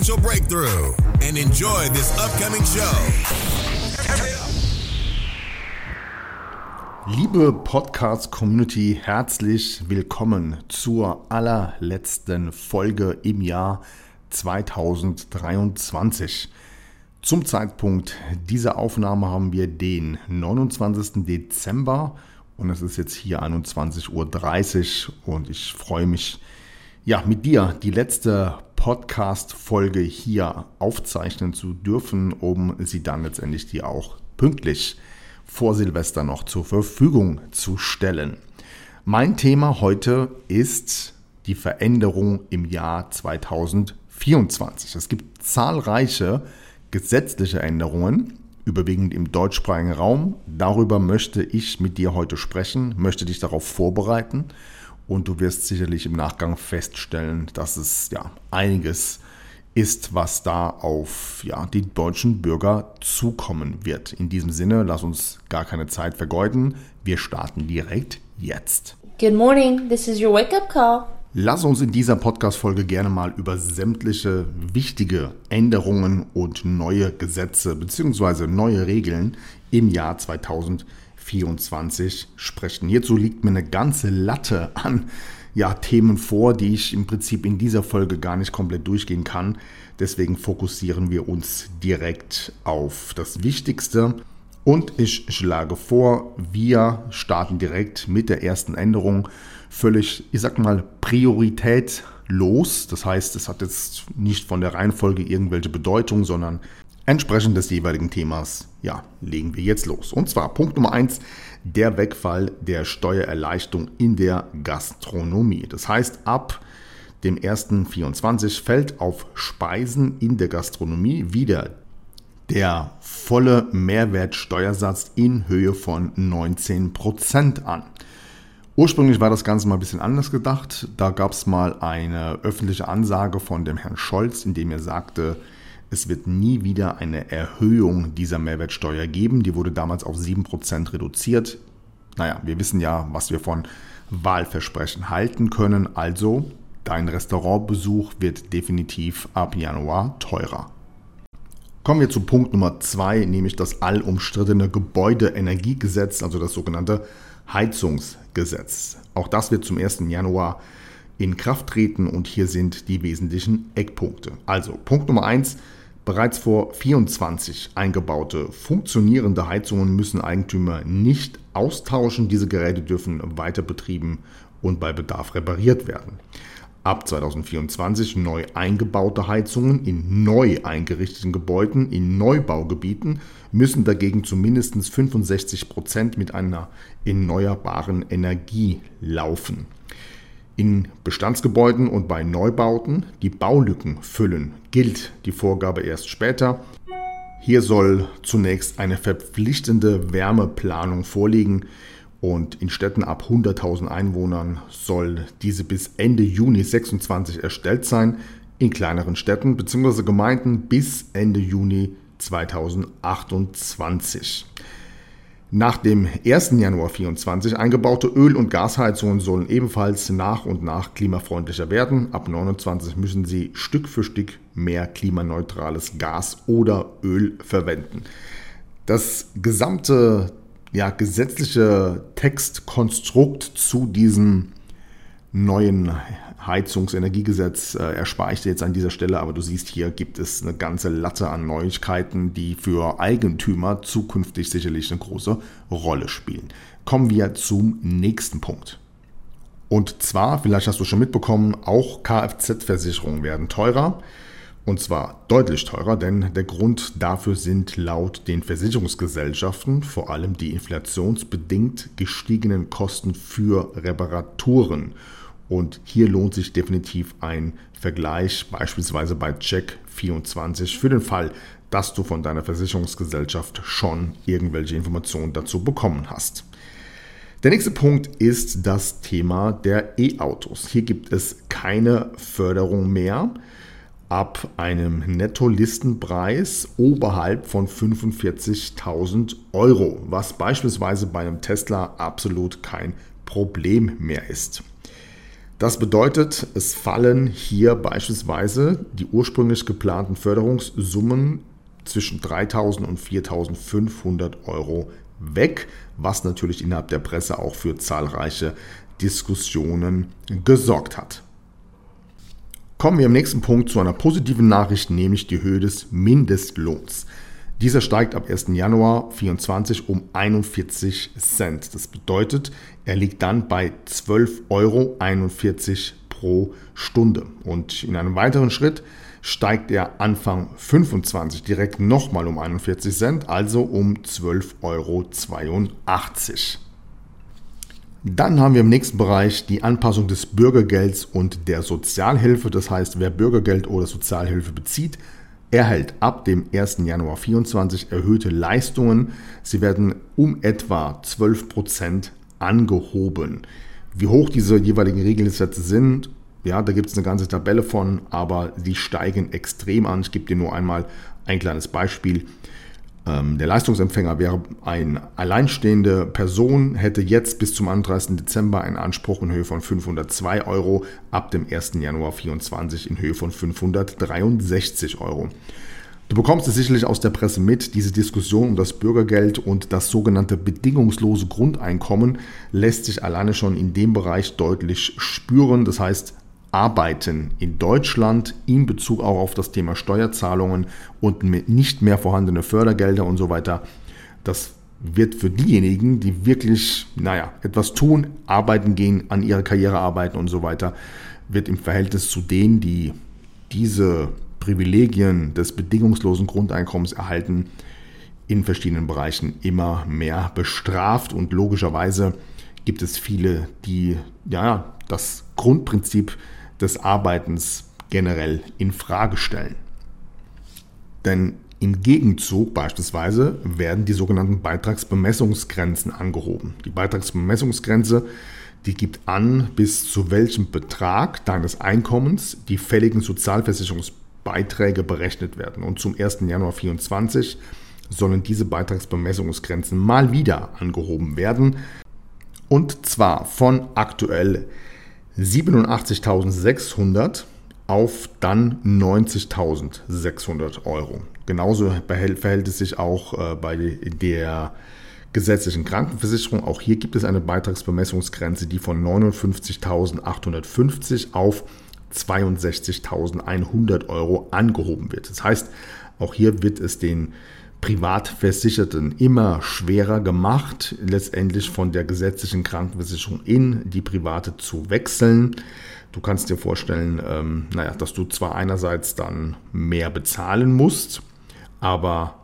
breakthrough and enjoy this upcoming show. Liebe Podcast-Community, herzlich willkommen zur allerletzten Folge im Jahr 2023. Zum Zeitpunkt dieser Aufnahme haben wir den 29. Dezember und es ist jetzt hier 21.30 Uhr und ich freue mich, ja, mit dir die letzte Podcast-Folge hier aufzeichnen zu dürfen, um sie dann letztendlich dir auch pünktlich vor Silvester noch zur Verfügung zu stellen. Mein Thema heute ist die Veränderung im Jahr 2024. Es gibt zahlreiche gesetzliche Änderungen, überwiegend im deutschsprachigen Raum. Darüber möchte ich mit dir heute sprechen, möchte dich darauf vorbereiten und du wirst sicherlich im Nachgang feststellen, dass es ja einiges ist, was da auf ja, die deutschen Bürger zukommen wird. In diesem Sinne, lass uns gar keine Zeit vergeuden. Wir starten direkt jetzt. Good morning, this is your wake up call. Lass uns in dieser Podcast-Folge gerne mal über sämtliche wichtige Änderungen und neue Gesetze bzw. neue Regeln im Jahr 2020 2024 sprechen. Hierzu liegt mir eine ganze Latte an ja, Themen vor, die ich im Prinzip in dieser Folge gar nicht komplett durchgehen kann. Deswegen fokussieren wir uns direkt auf das Wichtigste. Und ich schlage vor, wir starten direkt mit der ersten Änderung. Völlig, ich sag mal, Priorität los. Das heißt, es hat jetzt nicht von der Reihenfolge irgendwelche Bedeutung, sondern Entsprechend des jeweiligen Themas, ja, legen wir jetzt los. Und zwar Punkt Nummer 1, der Wegfall der Steuererleichterung in der Gastronomie. Das heißt, ab dem 1.24 fällt auf Speisen in der Gastronomie wieder der volle Mehrwertsteuersatz in Höhe von 19% an. Ursprünglich war das Ganze mal ein bisschen anders gedacht. Da gab es mal eine öffentliche Ansage von dem Herrn Scholz, in dem er sagte, es wird nie wieder eine Erhöhung dieser Mehrwertsteuer geben. Die wurde damals auf 7% reduziert. Naja, wir wissen ja, was wir von Wahlversprechen halten können. Also, dein Restaurantbesuch wird definitiv ab Januar teurer. Kommen wir zu Punkt Nummer 2, nämlich das allumstrittene Gebäudeenergiegesetz, also das sogenannte Heizungsgesetz. Auch das wird zum 1. Januar in Kraft treten und hier sind die wesentlichen Eckpunkte. Also Punkt Nummer 1, Bereits vor 24 eingebaute funktionierende Heizungen müssen Eigentümer nicht austauschen. Diese Geräte dürfen weiter betrieben und bei Bedarf repariert werden. Ab 2024 neu eingebaute Heizungen in neu eingerichteten Gebäuden in Neubaugebieten müssen dagegen zu mindestens 65 Prozent mit einer erneuerbaren Energie laufen in Bestandsgebäuden und bei Neubauten die Baulücken füllen, gilt die Vorgabe erst später. Hier soll zunächst eine verpflichtende Wärmeplanung vorliegen und in Städten ab 100.000 Einwohnern soll diese bis Ende Juni 26 erstellt sein, in kleineren Städten bzw. Gemeinden bis Ende Juni 2028. Nach dem 1. Januar 2024 eingebaute Öl- und Gasheizungen sollen ebenfalls nach und nach klimafreundlicher werden. Ab 29 müssen sie Stück für Stück mehr klimaneutrales Gas oder Öl verwenden. Das gesamte ja, gesetzliche Textkonstrukt zu diesem neuen Heizungsenergiegesetz äh, erspare ich dir jetzt an dieser Stelle, aber du siehst, hier gibt es eine ganze Latte an Neuigkeiten, die für Eigentümer zukünftig sicherlich eine große Rolle spielen. Kommen wir zum nächsten Punkt. Und zwar, vielleicht hast du schon mitbekommen, auch Kfz-Versicherungen werden teurer. Und zwar deutlich teurer, denn der Grund dafür sind laut den Versicherungsgesellschaften vor allem die inflationsbedingt gestiegenen Kosten für Reparaturen Und hier lohnt sich definitiv ein Vergleich, beispielsweise bei Check24, für den Fall, dass du von deiner Versicherungsgesellschaft schon irgendwelche Informationen dazu bekommen hast. Der nächste Punkt ist das Thema der E-Autos. Hier gibt es keine Förderung mehr ab einem Netto-Listenpreis oberhalb von 45.000 Euro, was beispielsweise bei einem Tesla absolut kein Problem mehr ist. Das bedeutet, es fallen hier beispielsweise die ursprünglich geplanten Förderungssummen zwischen 3.000 und 4.500 Euro weg, was natürlich innerhalb der Presse auch für zahlreiche Diskussionen gesorgt hat. Kommen wir im nächsten Punkt zu einer positiven Nachricht, nämlich die Höhe des Mindestlohns. Dieser steigt ab 1. Januar 2024 um 41 Cent. Das bedeutet, er liegt dann bei 12,41 Euro pro Stunde. Und in einem weiteren Schritt steigt er Anfang 25 direkt nochmal um 41 Cent, also um 12,82 Euro. Dann haben wir im nächsten Bereich die Anpassung des Bürgergelds und der Sozialhilfe. Das heißt, wer Bürgergeld oder Sozialhilfe bezieht, erhält ab dem 1. Januar 2024 erhöhte Leistungen. Sie werden um etwa 12% angehoben. Wie hoch diese jeweiligen Regelsätze sind, ja, da gibt es eine ganze Tabelle von, aber die steigen extrem an. Ich gebe dir nur einmal ein kleines Beispiel. Ähm, der Leistungsempfänger wäre eine alleinstehende Person, hätte jetzt bis zum 31. Dezember einen Anspruch in Höhe von 502 Euro, ab dem 1. Januar 2024 in Höhe von 563 Euro. Du bekommst es sicherlich aus der Presse mit, diese Diskussion um das Bürgergeld und das sogenannte bedingungslose Grundeinkommen lässt sich alleine schon in dem Bereich deutlich spüren. Das heißt, Arbeiten in Deutschland in Bezug auch auf das Thema Steuerzahlungen und nicht mehr vorhandene Fördergelder und so weiter, das wird für diejenigen, die wirklich, naja, etwas tun, arbeiten gehen, an ihrer Karriere arbeiten und so weiter, wird im Verhältnis zu denen, die diese Privilegien des bedingungslosen Grundeinkommens erhalten, in verschiedenen Bereichen immer mehr bestraft. Und logischerweise gibt es viele, die ja das Grundprinzip des Arbeitens generell in Frage stellen. Denn im Gegenzug beispielsweise werden die sogenannten Beitragsbemessungsgrenzen angehoben. Die Beitragsbemessungsgrenze, die gibt an, bis zu welchem Betrag deines Einkommens die fälligen Sozialversicherungsbeiträge berechnet werden. Und zum 1. Januar 2024 sollen diese Beitragsbemessungsgrenzen mal wieder angehoben werden. Und zwar von aktuell 87.600 auf dann 90.600 Euro. Genauso verhält es sich auch äh, bei der gesetzlichen Krankenversicherung. Auch hier gibt es eine Beitragsbemessungsgrenze, die von 59.850 auf 62.100 Euro angehoben wird. Das heißt, auch hier wird es den Privatversicherten immer schwerer gemacht, letztendlich von der gesetzlichen Krankenversicherung in die private zu wechseln. Du kannst dir vorstellen, ähm, naja, dass du zwar einerseits dann mehr bezahlen musst, aber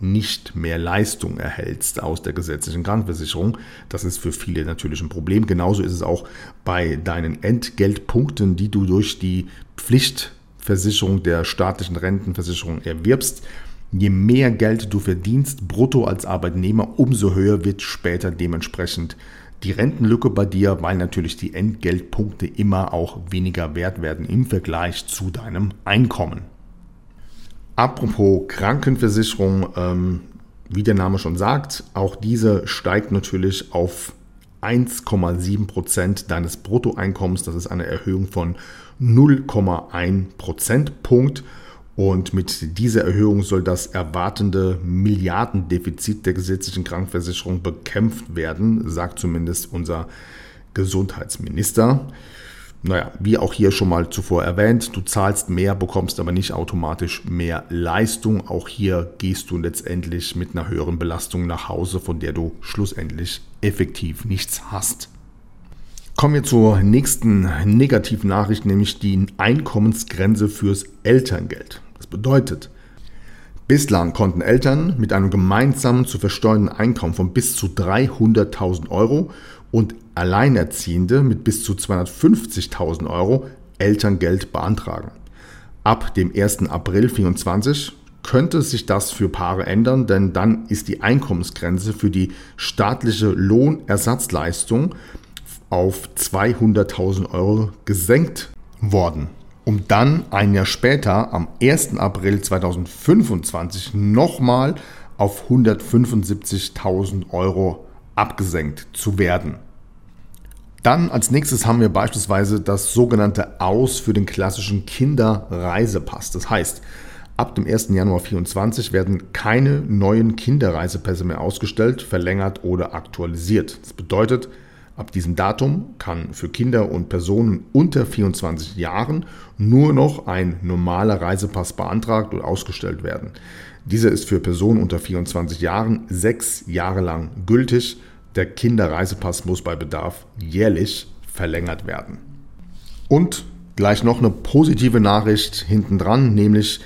nicht mehr Leistung erhältst aus der gesetzlichen Krankenversicherung. Das ist für viele natürlich ein Problem. Genauso ist es auch bei deinen Entgeltpunkten, die du durch die Pflichtversicherung der staatlichen Rentenversicherung erwirbst. Je mehr Geld du verdienst, brutto als Arbeitnehmer, umso höher wird später dementsprechend die Rentenlücke bei dir, weil natürlich die Entgeltpunkte immer auch weniger wert werden im Vergleich zu deinem Einkommen. Apropos Krankenversicherung, ähm, wie der Name schon sagt, auch diese steigt natürlich auf 1,7 Prozent deines Bruttoeinkommens. Das ist eine Erhöhung von 0,1 Prozentpunkt. Und mit dieser Erhöhung soll das erwartende Milliardendefizit der gesetzlichen Krankenversicherung bekämpft werden, sagt zumindest unser Gesundheitsminister. Naja, wie auch hier schon mal zuvor erwähnt, du zahlst mehr, bekommst aber nicht automatisch mehr Leistung. Auch hier gehst du letztendlich mit einer höheren Belastung nach Hause, von der du schlussendlich effektiv nichts hast. Kommen wir zur nächsten negativen Nachricht, nämlich die Einkommensgrenze fürs Elterngeld. Das bedeutet, bislang konnten Eltern mit einem gemeinsamen zu versteuernden Einkommen von bis zu 300.000 Euro und Alleinerziehende mit bis zu 250.000 Euro Elterngeld beantragen. Ab dem 1. April 2024 könnte sich das für Paare ändern, denn dann ist die Einkommensgrenze für die staatliche Lohnersatzleistung auf 200.000 Euro gesenkt worden, um dann ein Jahr später, am 1. April 2025, nochmal auf 175.000 Euro abgesenkt zu werden. Dann als nächstes haben wir beispielsweise das sogenannte Aus für den klassischen Kinderreisepass. Das heißt, ab dem 1. Januar 2024 werden keine neuen Kinderreisepässe mehr ausgestellt, verlängert oder aktualisiert. Das bedeutet, ab diesem Datum kann für Kinder und Personen unter 24 Jahren nur noch ein normaler Reisepass beantragt und ausgestellt werden. Dieser ist für Personen unter 24 Jahren sechs Jahre lang gültig der Kinderreisepass muss bei Bedarf jährlich verlängert werden. Und gleich noch eine positive Nachricht hintendran, nämlich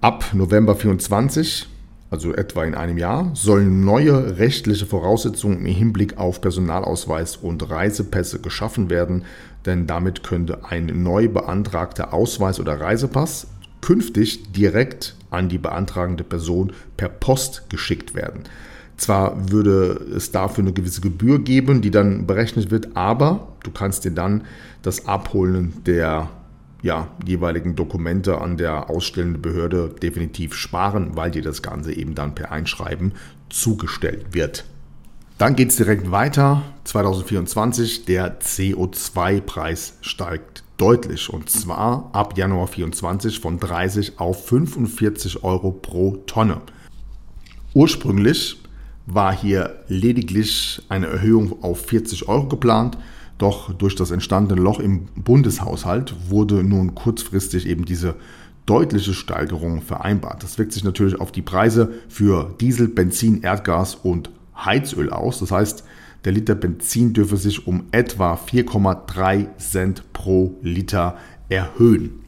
ab November 24, also etwa in einem Jahr, sollen neue rechtliche Voraussetzungen im Hinblick auf Personalausweis und Reisepässe geschaffen werden, denn damit könnte ein neu beantragter Ausweis oder Reisepass künftig direkt an die beantragende Person per Post geschickt werden. Zwar würde es dafür eine gewisse Gebühr geben, die dann berechnet wird, aber du kannst dir dann das Abholen der ja, jeweiligen Dokumente an der ausstellenden Behörde definitiv sparen, weil dir das Ganze eben dann per Einschreiben zugestellt wird. Dann geht es direkt weiter. 2024, der CO2-Preis steigt deutlich und zwar ab Januar 2024 von 30 auf 45 Euro pro Tonne. Ursprünglich war hier lediglich eine Erhöhung auf 40 Euro geplant. Doch durch das entstandene Loch im Bundeshaushalt wurde nun kurzfristig eben diese deutliche Steigerung vereinbart. Das wirkt sich natürlich auf die Preise für Diesel, Benzin, Erdgas und Heizöl aus. Das heißt, der Liter Benzin dürfe sich um etwa 4,3 Cent pro Liter erhöhen.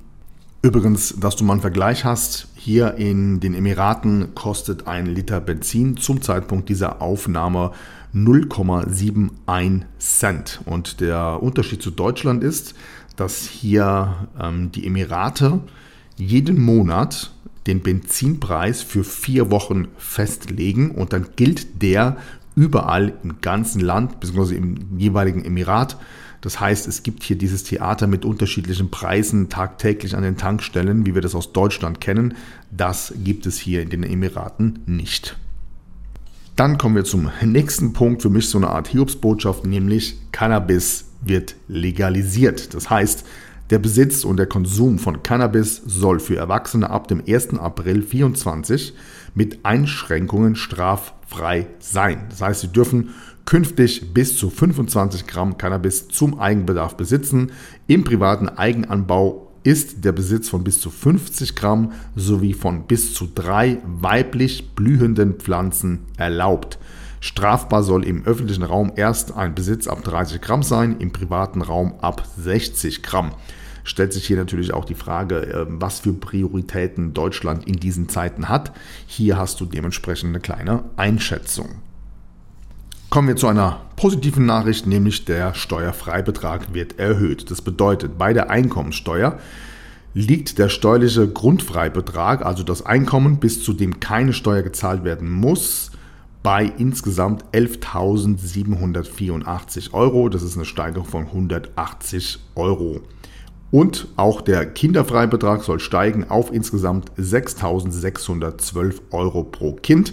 Übrigens, dass du mal einen Vergleich hast, hier in den Emiraten kostet ein Liter Benzin zum Zeitpunkt dieser Aufnahme 0,71 Cent. Und der Unterschied zu Deutschland ist, dass hier ähm, die Emirate jeden Monat den Benzinpreis für vier Wochen festlegen und dann gilt der überall im ganzen Land bzw. im jeweiligen Emirat. Das heißt, es gibt hier dieses Theater mit unterschiedlichen Preisen tagtäglich an den Tankstellen, wie wir das aus Deutschland kennen. Das gibt es hier in den Emiraten nicht. Dann kommen wir zum nächsten Punkt, für mich so eine Art Hiobsbotschaft, nämlich Cannabis wird legalisiert. Das heißt, der Besitz und der Konsum von Cannabis soll für Erwachsene ab dem 1. April 2024 mit Einschränkungen straffrei sein. Das heißt, sie dürfen künftig bis zu 25 Gramm Cannabis zum Eigenbedarf besitzen. Im privaten Eigenanbau ist der Besitz von bis zu 50 Gramm sowie von bis zu drei weiblich blühenden Pflanzen erlaubt. Strafbar soll im öffentlichen Raum erst ein Besitz ab 30 Gramm sein, im privaten Raum ab 60 Gramm. Stellt sich hier natürlich auch die Frage, ähm, was für Prioritäten Deutschland in diesen Zeiten hat. Hier hast du dementsprechend eine kleine Einschätzung. Kommen wir zu einer positiven Nachricht, nämlich der Steuerfreibetrag wird erhöht. Das bedeutet, bei der Einkommensteuer liegt der steuerliche Grundfreibetrag, also das Einkommen, bis zu dem keine Steuer gezahlt werden muss, bei insgesamt 11.784 Euro. Das ist eine Steigerung von 180 Euro. Und auch der Kinderfreibetrag soll steigen auf insgesamt 6.612 Euro pro Kind.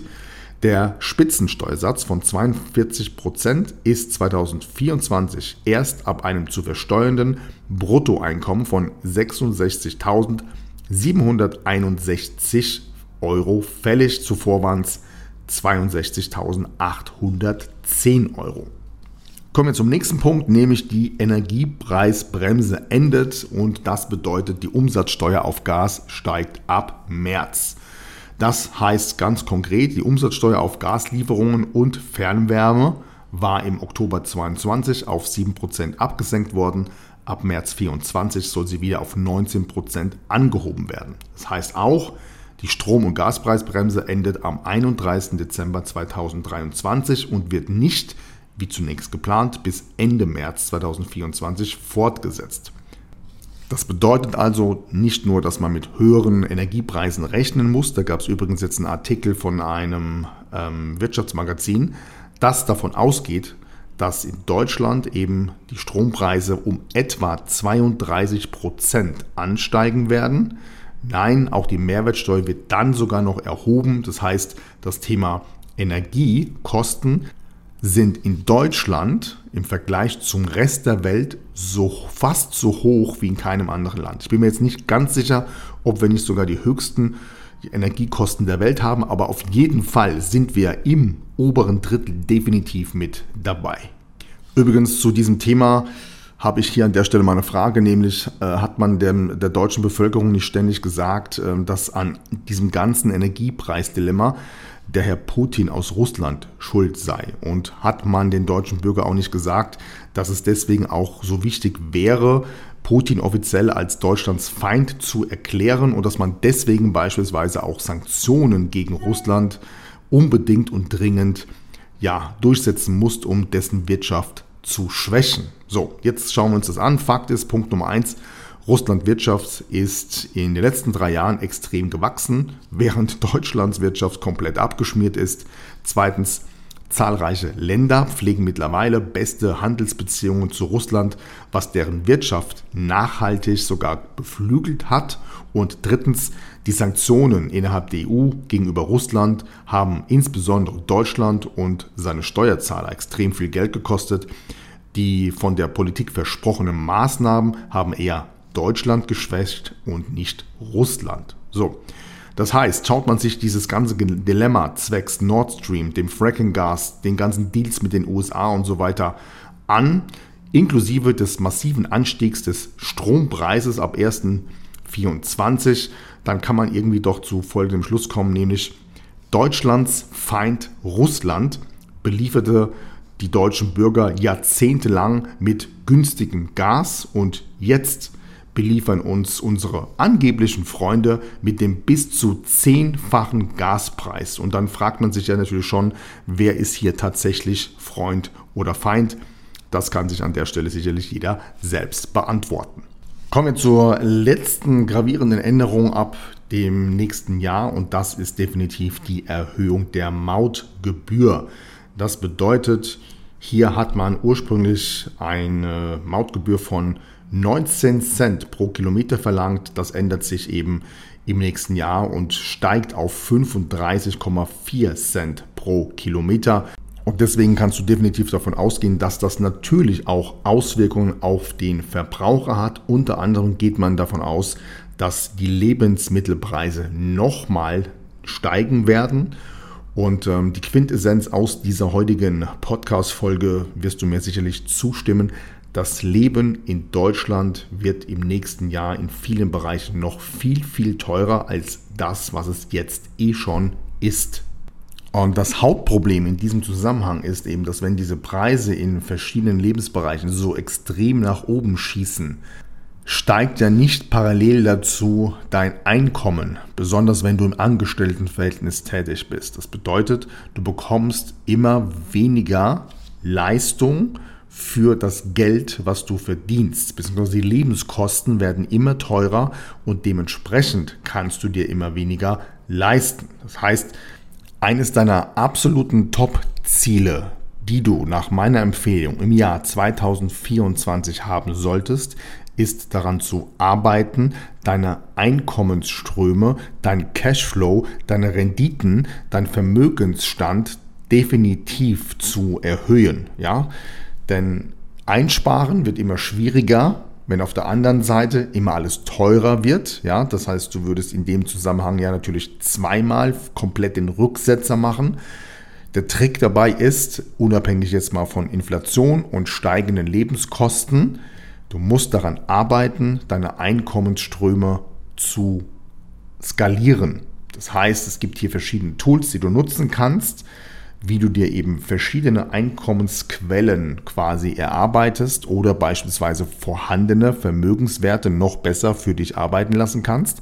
Der Spitzensteuersatz von 42% ist 2024 erst ab einem zu versteuernden Bruttoeinkommen von 66.761 Euro fällig. Zuvor waren es 62.810 Euro. Kommen wir zum nächsten Punkt, nämlich die Energiepreisbremse endet und das bedeutet, die Umsatzsteuer auf Gas steigt ab März. Das heißt ganz konkret, die Umsatzsteuer auf Gaslieferungen und Fernwärme war im Oktober 22 auf 7% abgesenkt worden. Ab März 24 soll sie wieder auf 19% angehoben werden. Das heißt auch, die Strom- und Gaspreisbremse endet am 31. Dezember 2023 und wird nicht wie zunächst geplant, bis Ende März 2024 fortgesetzt. Das bedeutet also nicht nur, dass man mit höheren Energiepreisen rechnen muss. Da gab es übrigens jetzt einen Artikel von einem ähm, Wirtschaftsmagazin, das davon ausgeht, dass in Deutschland eben die Strompreise um etwa 32 Prozent ansteigen werden. Nein, auch die Mehrwertsteuer wird dann sogar noch erhoben. Das heißt, das Thema Energiekosten sind in Deutschland im Vergleich zum Rest der Welt so fast so hoch wie in keinem anderen Land. Ich bin mir jetzt nicht ganz sicher, ob wir nicht sogar die höchsten Energiekosten der Welt haben, aber auf jeden Fall sind wir im oberen Drittel definitiv mit dabei. Übrigens zu diesem Thema habe ich hier an der Stelle mal eine Frage, nämlich äh, hat man dem, der deutschen Bevölkerung nicht ständig gesagt, äh, dass an diesem ganzen Energiepreisdilemma der Herr Putin aus Russland schuld sei? Und hat man den deutschen Bürger auch nicht gesagt, dass es deswegen auch so wichtig wäre, Putin offiziell als Deutschlands Feind zu erklären und dass man deswegen beispielsweise auch Sanktionen gegen Russland unbedingt und dringend ja, durchsetzen muss, um dessen Wirtschaft zu schwächen. So, jetzt schauen wir uns das an. Fakt ist, Punkt Nummer eins, Russland Wirtschaft ist in den letzten drei Jahren extrem gewachsen, während Deutschlands Wirtschaft komplett abgeschmiert ist. Zweitens, zahlreiche Länder pflegen mittlerweile beste Handelsbeziehungen zu Russland, was deren Wirtschaft nachhaltig sogar beflügelt hat. Und drittens, die Sanktionen innerhalb der EU gegenüber Russland haben insbesondere Deutschland und seine Steuerzahler extrem viel Geld gekostet. Die von der Politik versprochenen Maßnahmen haben eher Deutschland geschwächt und nicht Russland. So. Das heißt, schaut man sich dieses ganze Dilemma zwecks Nord Stream, dem Fracking-Gas, den ganzen Deals mit den USA und so weiter an, inklusive des massiven Anstiegs des Strompreises ab 1.24, dann kann man irgendwie doch zu folgendem Schluss kommen, nämlich Deutschlands Feind Russland belieferte die deutschen Bürger jahrzehntelang mit günstigem Gas und jetzt beliefern uns unsere angeblichen Freunde mit dem bis zu zehnfachen Gaspreis. Und dann fragt man sich ja natürlich schon, wer ist hier tatsächlich Freund oder Feind? Das kann sich an der Stelle sicherlich jeder selbst beantworten. Kommen wir zur letzten gravierenden Änderung ab dem nächsten Jahr und das ist definitiv die Erhöhung der Mautgebühr. Das bedeutet, hier hat man ursprünglich eine Mautgebühr von 19 Cent pro Kilometer verlangt. Das ändert sich eben im nächsten Jahr und steigt auf 35,4 Cent pro Kilometer. Und deswegen kannst du definitiv davon ausgehen, dass das natürlich auch Auswirkungen auf den Verbraucher hat. Unter anderem geht man davon aus, dass die Lebensmittelpreise nochmal steigen werden. Und ähm, die Quintessenz aus dieser heutigen Podcast-Folge wirst du mir sicherlich zustimmen. Das Leben in Deutschland wird im nächsten Jahr in vielen Bereichen noch viel, viel teurer als das, was es jetzt eh schon ist. Und das Hauptproblem in diesem Zusammenhang ist eben, dass wenn diese Preise in verschiedenen Lebensbereichen so extrem nach oben schießen, steigt ja nicht parallel dazu dein Einkommen, besonders wenn du im Angestelltenverhältnis tätig bist. Das bedeutet, du bekommst immer weniger Leistung für das Geld, was du verdienst, beziehungsweise die Lebenskosten werden immer teurer und dementsprechend kannst du dir immer weniger leisten. Das heißt, eines deiner absoluten Top-Ziele, die du nach meiner Empfehlung im Jahr 2024 haben solltest, ist daran zu arbeiten, deine Einkommensströme, dein Cashflow, deine Renditen, dein Vermögensstand definitiv zu erhöhen. Ja, denn einsparen wird immer schwieriger, wenn auf der anderen Seite immer alles teurer wird. Ja, das heißt, du würdest in dem Zusammenhang ja natürlich zweimal komplett den Rücksetzer machen. Der Trick dabei ist, unabhängig jetzt mal von Inflation und steigenden Lebenskosten, du musst daran arbeiten, deine Einkommensströme zu skalieren. Das heißt, es gibt hier verschiedene Tools, die du nutzen kannst wie du dir eben verschiedene Einkommensquellen quasi erarbeitest oder beispielsweise vorhandene Vermögenswerte noch besser für dich arbeiten lassen kannst.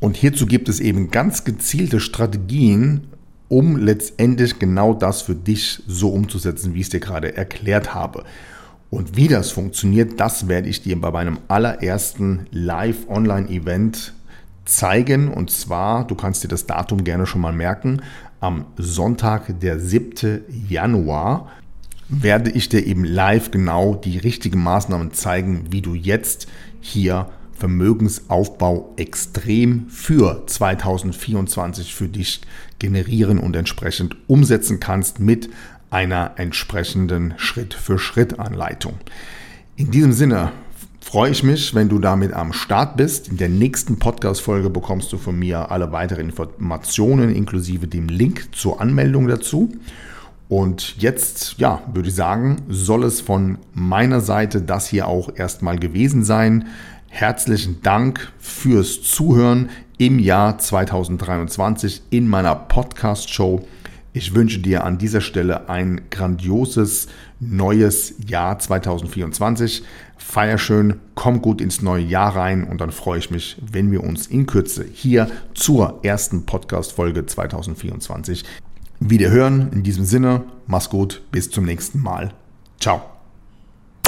Und hierzu gibt es eben ganz gezielte Strategien, um letztendlich genau das für dich so umzusetzen, wie ich es dir gerade erklärt habe. Und wie das funktioniert, das werde ich dir bei meinem allerersten Live-Online-Event zeigen. Und zwar, du kannst dir das Datum gerne schon mal merken, am Sonntag, der 7. Januar, werde ich dir eben live genau die richtigen Maßnahmen zeigen, wie du jetzt hier Vermögensaufbau extrem für 2024 für dich generieren und entsprechend umsetzen kannst mit einer entsprechenden Schritt-für-Schritt-Anleitung. In diesem Sinne freue ich mich, wenn du damit am Start bist. In der nächsten Podcast-Folge bekommst du von mir alle weiteren Informationen inklusive dem Link zur Anmeldung dazu. Und jetzt, ja, würde ich sagen, soll es von meiner Seite das hier auch erstmal gewesen sein. Herzlichen Dank fürs Zuhören im Jahr 2023 in meiner Podcast-Show. Ich wünsche dir an dieser Stelle ein grandioses neues Jahr 2024. Feier schön, komm gut ins neue Jahr rein und dann freue ich mich, wenn wir uns in Kürze hier zur ersten Podcast-Folge 2024 wieder hören. In diesem Sinne, mach's gut, bis zum nächsten Mal. Ciao.